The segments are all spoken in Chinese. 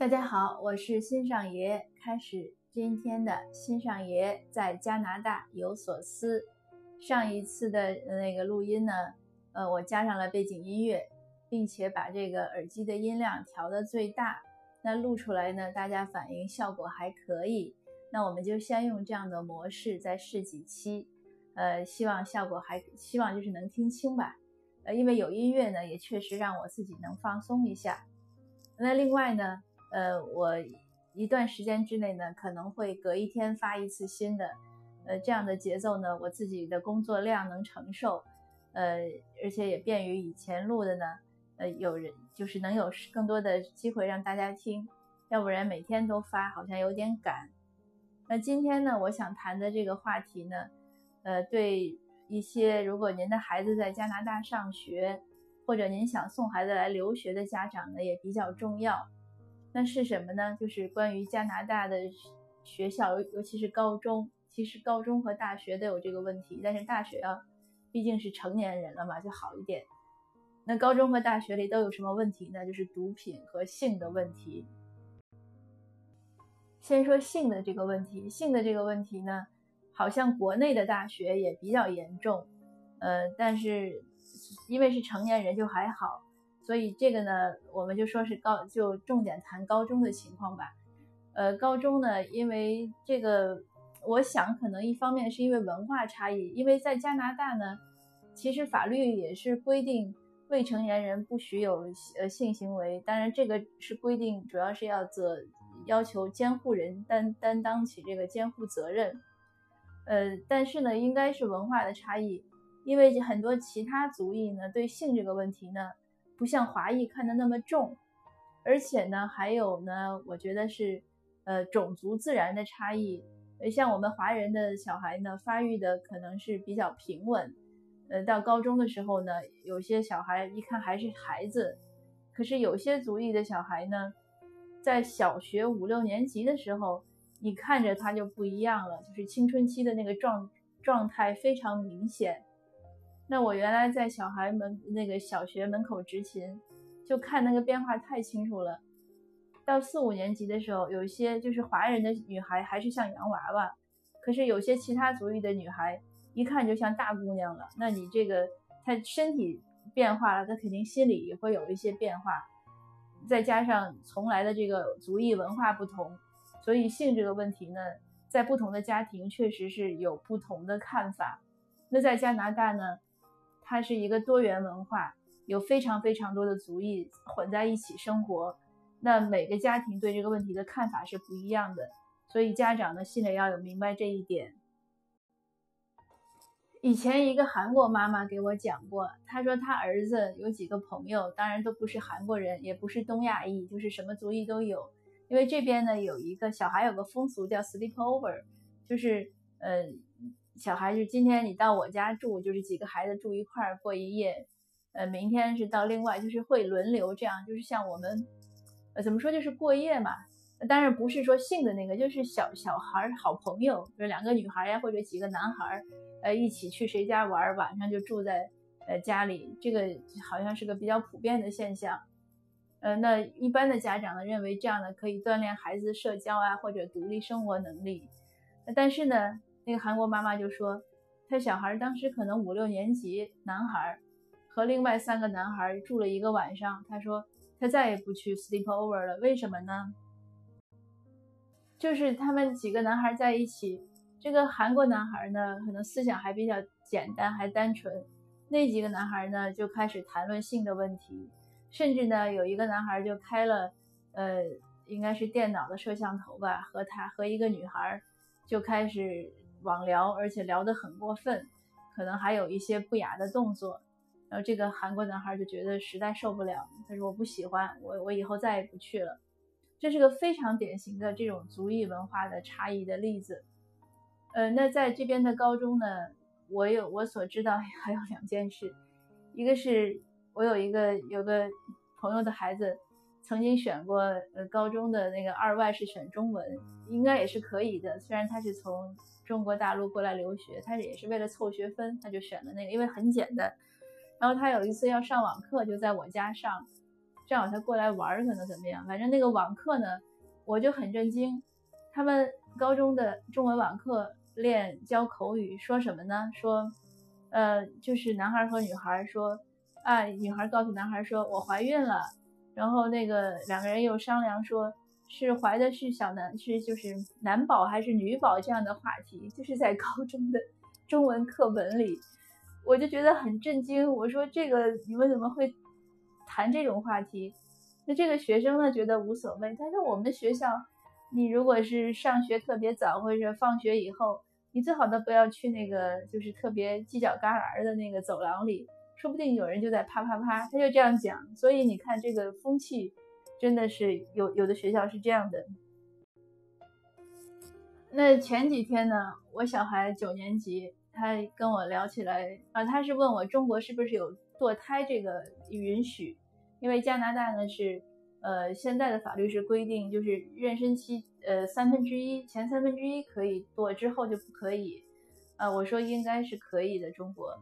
大家好，我是新上爷，开始今天的新上爷在加拿大有所思。上一次的那个录音呢，呃，我加上了背景音乐，并且把这个耳机的音量调到最大。那录出来呢，大家反应效果还可以。那我们就先用这样的模式再试几期，呃，希望效果还，希望就是能听清吧。呃，因为有音乐呢，也确实让我自己能放松一下。那另外呢，呃，我一段时间之内呢，可能会隔一天发一次新的，呃，这样的节奏呢，我自己的工作量能承受，呃，而且也便于以前录的呢，呃，有人就是能有更多的机会让大家听，要不然每天都发好像有点赶。那今天呢，我想谈的这个话题呢，呃，对。一些，如果您的孩子在加拿大上学，或者您想送孩子来留学的家长呢，也比较重要。那是什么呢？就是关于加拿大的学校，尤其是高中。其实高中和大学都有这个问题，但是大学啊，毕竟是成年人了嘛，就好一点。那高中和大学里都有什么问题呢？就是毒品和性的问题。先说性的这个问题，性的这个问题呢？好像国内的大学也比较严重，呃，但是因为是成年人就还好，所以这个呢，我们就说是高，就重点谈高中的情况吧。呃，高中呢，因为这个，我想可能一方面是因为文化差异，因为在加拿大呢，其实法律也是规定未成年人不许有呃性行为，当然这个是规定，主要是要责要求监护人担担当起这个监护责任。呃，但是呢，应该是文化的差异，因为很多其他族裔呢，对性这个问题呢，不像华裔看的那么重，而且呢，还有呢，我觉得是，呃，种族自然的差异。呃，像我们华人的小孩呢，发育的可能是比较平稳，呃，到高中的时候呢，有些小孩一看还是孩子，可是有些族裔的小孩呢，在小学五六年级的时候。你看着他就不一样了，就是青春期的那个状状态非常明显。那我原来在小孩门那个小学门口执勤，就看那个变化太清楚了。到四五年级的时候，有一些就是华人的女孩还是像洋娃娃，可是有些其他族裔的女孩一看就像大姑娘了。那你这个她身体变化了，她肯定心里也会有一些变化，再加上从来的这个族裔文化不同。所以性这个问题呢，在不同的家庭确实是有不同的看法。那在加拿大呢，它是一个多元文化，有非常非常多的族裔混在一起生活。那每个家庭对这个问题的看法是不一样的，所以家长呢心里要有明白这一点。以前一个韩国妈妈给我讲过，她说她儿子有几个朋友，当然都不是韩国人，也不是东亚裔，就是什么族裔都有。因为这边呢有一个小孩有个风俗叫 sleep over，就是呃小孩就今天你到我家住，就是几个孩子住一块儿过一夜，呃明天是到另外，就是会轮流这样，就是像我们呃怎么说就是过夜嘛，当然不是说性的那个，就是小小孩好朋友，就是两个女孩呀或者几个男孩呃一起去谁家玩，晚上就住在呃家里，这个好像是个比较普遍的现象。呃，那一般的家长呢认为这样呢可以锻炼孩子社交啊或者独立生活能力，但是呢，那个韩国妈妈就说，他小孩当时可能五六年级，男孩和另外三个男孩住了一个晚上，他说他再也不去 sleep over 了，为什么呢？就是他们几个男孩在一起，这个韩国男孩呢可能思想还比较简单还单纯，那几个男孩呢就开始谈论性的问题。甚至呢，有一个男孩就开了，呃，应该是电脑的摄像头吧，和他和一个女孩就开始网聊，而且聊得很过分，可能还有一些不雅的动作。然后这个韩国男孩就觉得实在受不了，他说我不喜欢，我我以后再也不去了。这是个非常典型的这种族裔文化的差异的例子。呃，那在这边的高中呢，我有我所知道 还有两件事，一个是。我有一个有个朋友的孩子，曾经选过呃高中的那个二外是选中文，应该也是可以的。虽然他是从中国大陆过来留学，他也是为了凑学分，他就选了那个，因为很简单。然后他有一次要上网课，就在我家上，正好他过来玩，可能怎么样？反正那个网课呢，我就很震惊。他们高中的中文网课练教口语，说什么呢？说，呃，就是男孩和女孩说，啊，女孩告诉男孩说，我怀孕了。然后那个两个人又商量说，是怀的是小男，是就是男宝还是女宝这样的话题，就是在高中的中文课本里。我就觉得很震惊，我说这个你们怎么会谈这种话题？那这个学生呢觉得无所谓，但是我们学校，你如果是上学特别早或者放学以后，你最好都不要去那个就是特别犄角旮旯的那个走廊里，说不定有人就在啪啪啪，他就这样讲。所以你看这个风气真的是有有的学校是这样的。那前几天呢，我小孩九年级。他跟我聊起来啊，他是问我中国是不是有堕胎这个允许？因为加拿大呢是，呃，现在的法律是规定，就是妊娠期呃三分之一前三分之一可以堕，之后就不可以。啊，我说应该是可以的中国，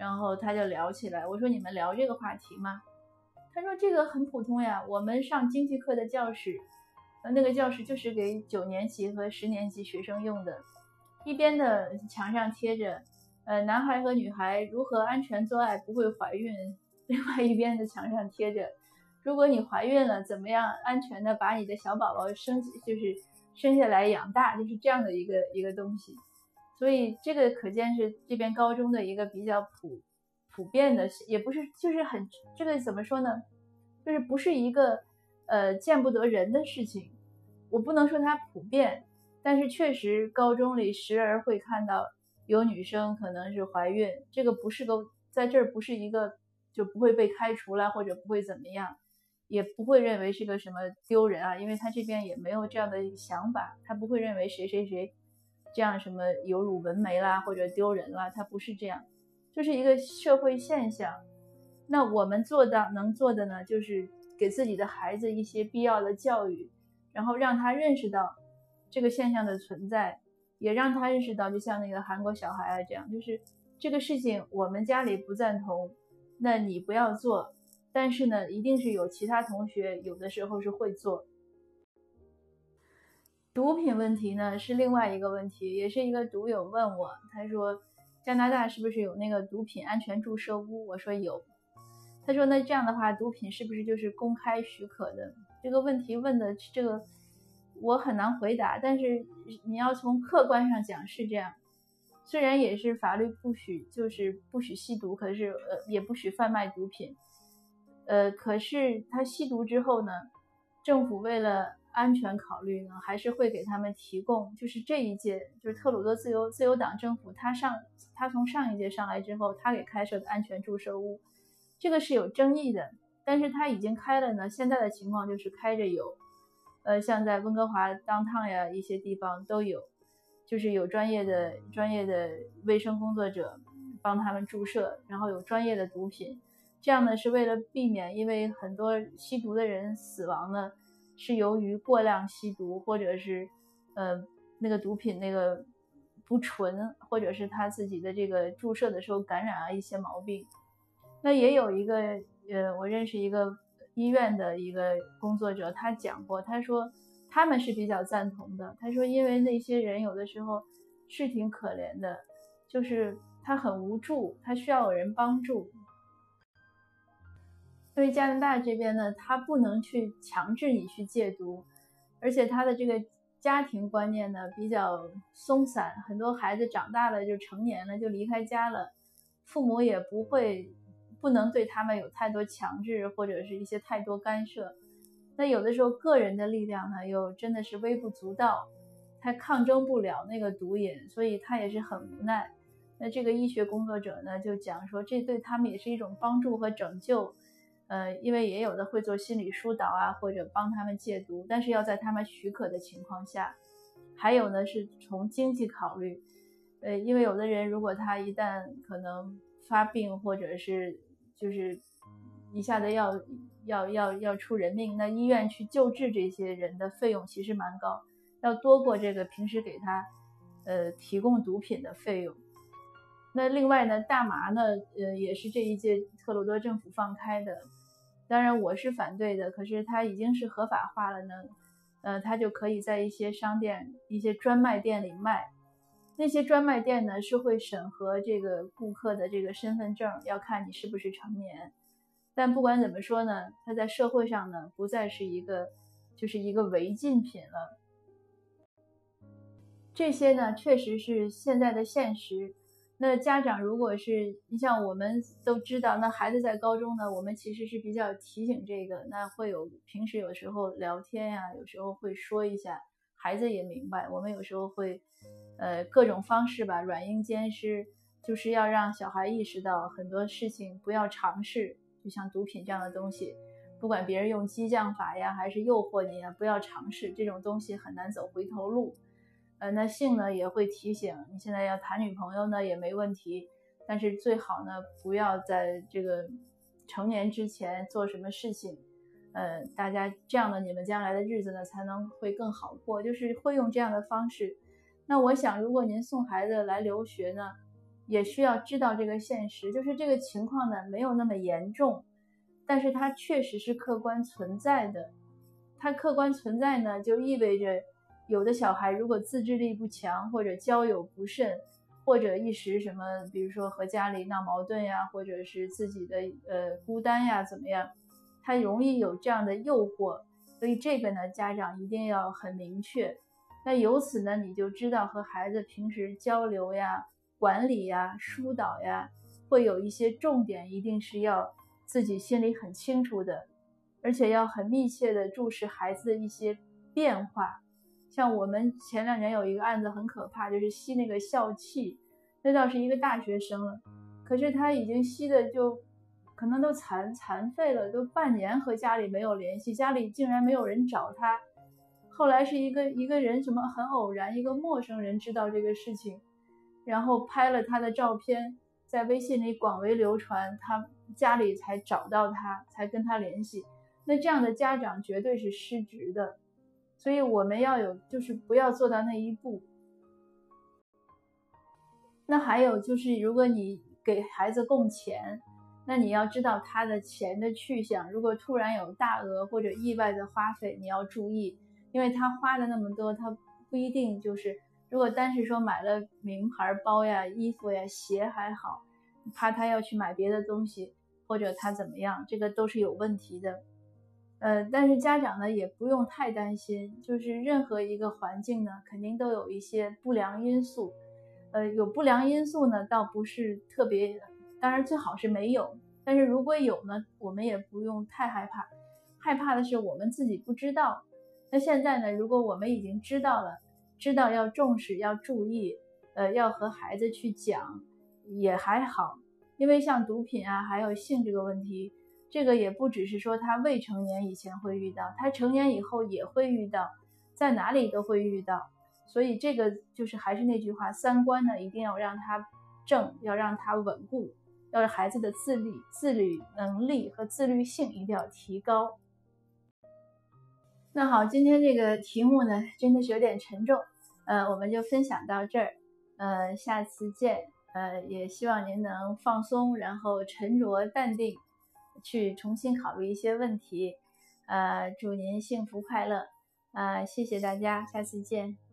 然后他就聊起来，我说你们聊这个话题吗？他说这个很普通呀，我们上经济课的教室，呃，那个教室就是给九年级和十年级学生用的。一边的墙上贴着，呃，男孩和女孩如何安全做爱不会怀孕；另外一边的墙上贴着，如果你怀孕了，怎么样安全的把你的小宝宝生，就是生下来养大，就是这样的一个一个东西。所以这个可见是这边高中的一个比较普普遍的，也不是就是很这个怎么说呢？就是不是一个呃见不得人的事情。我不能说它普遍。但是确实，高中里时而会看到有女生可能是怀孕，这个不是个在这儿不是一个就不会被开除了，或者不会怎么样，也不会认为是个什么丢人啊，因为他这边也没有这样的想法，他不会认为谁谁谁这样什么有辱文眉啦或者丢人啦，他不是这样，就是一个社会现象。那我们做到能做的呢，就是给自己的孩子一些必要的教育，然后让他认识到。这个现象的存在，也让他认识到，就像那个韩国小孩啊这样，就是这个事情我们家里不赞同，那你不要做。但是呢，一定是有其他同学有的时候是会做。毒品问题呢是另外一个问题，也是一个毒友问我，他说加拿大是不是有那个毒品安全注射屋？我说有。他说那这样的话，毒品是不是就是公开许可的？这个问题问的这个。我很难回答，但是你要从客观上讲是这样。虽然也是法律不许，就是不许吸毒，可是呃也不许贩卖毒品。呃，可是他吸毒之后呢，政府为了安全考虑呢，还是会给他们提供。就是这一届，就是特鲁多自由自由党政府，他上他从上一届上来之后，他给开设的安全注射屋，这个是有争议的。但是他已经开了呢，现在的情况就是开着有。呃，像在温哥华当趟呀，一些地方都有，就是有专业的专业的卫生工作者帮他们注射，然后有专业的毒品，这样呢是为了避免，因为很多吸毒的人死亡呢，是由于过量吸毒，或者是呃那个毒品那个不纯，或者是他自己的这个注射的时候感染了一些毛病。那也有一个呃，我认识一个。医院的一个工作者，他讲过，他说他们是比较赞同的。他说，因为那些人有的时候是挺可怜的，就是他很无助，他需要有人帮助。因为加拿大这边呢，他不能去强制你去戒毒，而且他的这个家庭观念呢比较松散，很多孩子长大了就成年了就离开家了，父母也不会。不能对他们有太多强制或者是一些太多干涉，那有的时候个人的力量呢又真的是微不足道，他抗争不了那个毒瘾，所以他也是很无奈。那这个医学工作者呢就讲说，这对他们也是一种帮助和拯救，呃，因为也有的会做心理疏导啊，或者帮他们戒毒，但是要在他们许可的情况下。还有呢是从经济考虑，呃，因为有的人如果他一旦可能发病或者是就是一下子要要要要出人命，那医院去救治这些人的费用其实蛮高，要多过这个平时给他呃提供毒品的费用。那另外呢，大麻呢，呃也是这一届特鲁多政府放开的，当然我是反对的，可是它已经是合法化了呢，呃，它就可以在一些商店、一些专卖店里卖。那些专卖店呢是会审核这个顾客的这个身份证，要看你是不是成年。但不管怎么说呢，它在社会上呢不再是一个，就是一个违禁品了。这些呢确实是现在的现实。那家长如果是你像我们都知道，那孩子在高中呢，我们其实是比较提醒这个，那会有平时有时候聊天呀，有时候会说一下，孩子也明白。我们有时候会，呃，各种方式吧，软硬兼施，就是要让小孩意识到很多事情不要尝试，就像毒品这样的东西，不管别人用激将法呀，还是诱惑你啊，不要尝试这种东西，很难走回头路。呃，那性呢也会提醒你，现在要谈女朋友呢也没问题，但是最好呢不要在这个成年之前做什么事情，呃，大家这样的你们将来的日子呢才能会更好过，就是会用这样的方式。那我想，如果您送孩子来留学呢，也需要知道这个现实，就是这个情况呢没有那么严重，但是它确实是客观存在的，它客观存在呢就意味着。有的小孩如果自制力不强，或者交友不慎，或者一时什么，比如说和家里闹矛盾呀，或者是自己的呃孤单呀，怎么样，他容易有这样的诱惑。所以这个呢，家长一定要很明确。那由此呢，你就知道和孩子平时交流呀、管理呀、疏导呀，会有一些重点，一定是要自己心里很清楚的，而且要很密切的注视孩子的一些变化。像我们前两年有一个案子很可怕，就是吸那个笑气，那倒是一个大学生了，可是他已经吸的就可能都残残废了，都半年和家里没有联系，家里竟然没有人找他。后来是一个一个人什么很偶然，一个陌生人知道这个事情，然后拍了他的照片，在微信里广为流传，他家里才找到他，才跟他联系。那这样的家长绝对是失职的。所以我们要有，就是不要做到那一步。那还有就是，如果你给孩子供钱，那你要知道他的钱的去向。如果突然有大额或者意外的花费，你要注意，因为他花的那么多，他不一定就是。如果单是说买了名牌包呀、衣服呀、鞋还好，怕他要去买别的东西，或者他怎么样，这个都是有问题的。呃，但是家长呢也不用太担心，就是任何一个环境呢，肯定都有一些不良因素。呃，有不良因素呢，倒不是特别，当然最好是没有。但是如果有呢，我们也不用太害怕，害怕的是我们自己不知道。那现在呢，如果我们已经知道了，知道要重视，要注意，呃，要和孩子去讲，也还好。因为像毒品啊，还有性这个问题。这个也不只是说他未成年以前会遇到，他成年以后也会遇到，在哪里都会遇到。所以这个就是还是那句话，三观呢一定要让他正，要让他稳固，要让孩子的自律、自律能力和自律性一定要提高。那好，今天这个题目呢真的是有点沉重，呃，我们就分享到这儿，呃，下次见，呃，也希望您能放松，然后沉着淡定。去重新考虑一些问题，呃，祝您幸福快乐，呃，谢谢大家，下次见。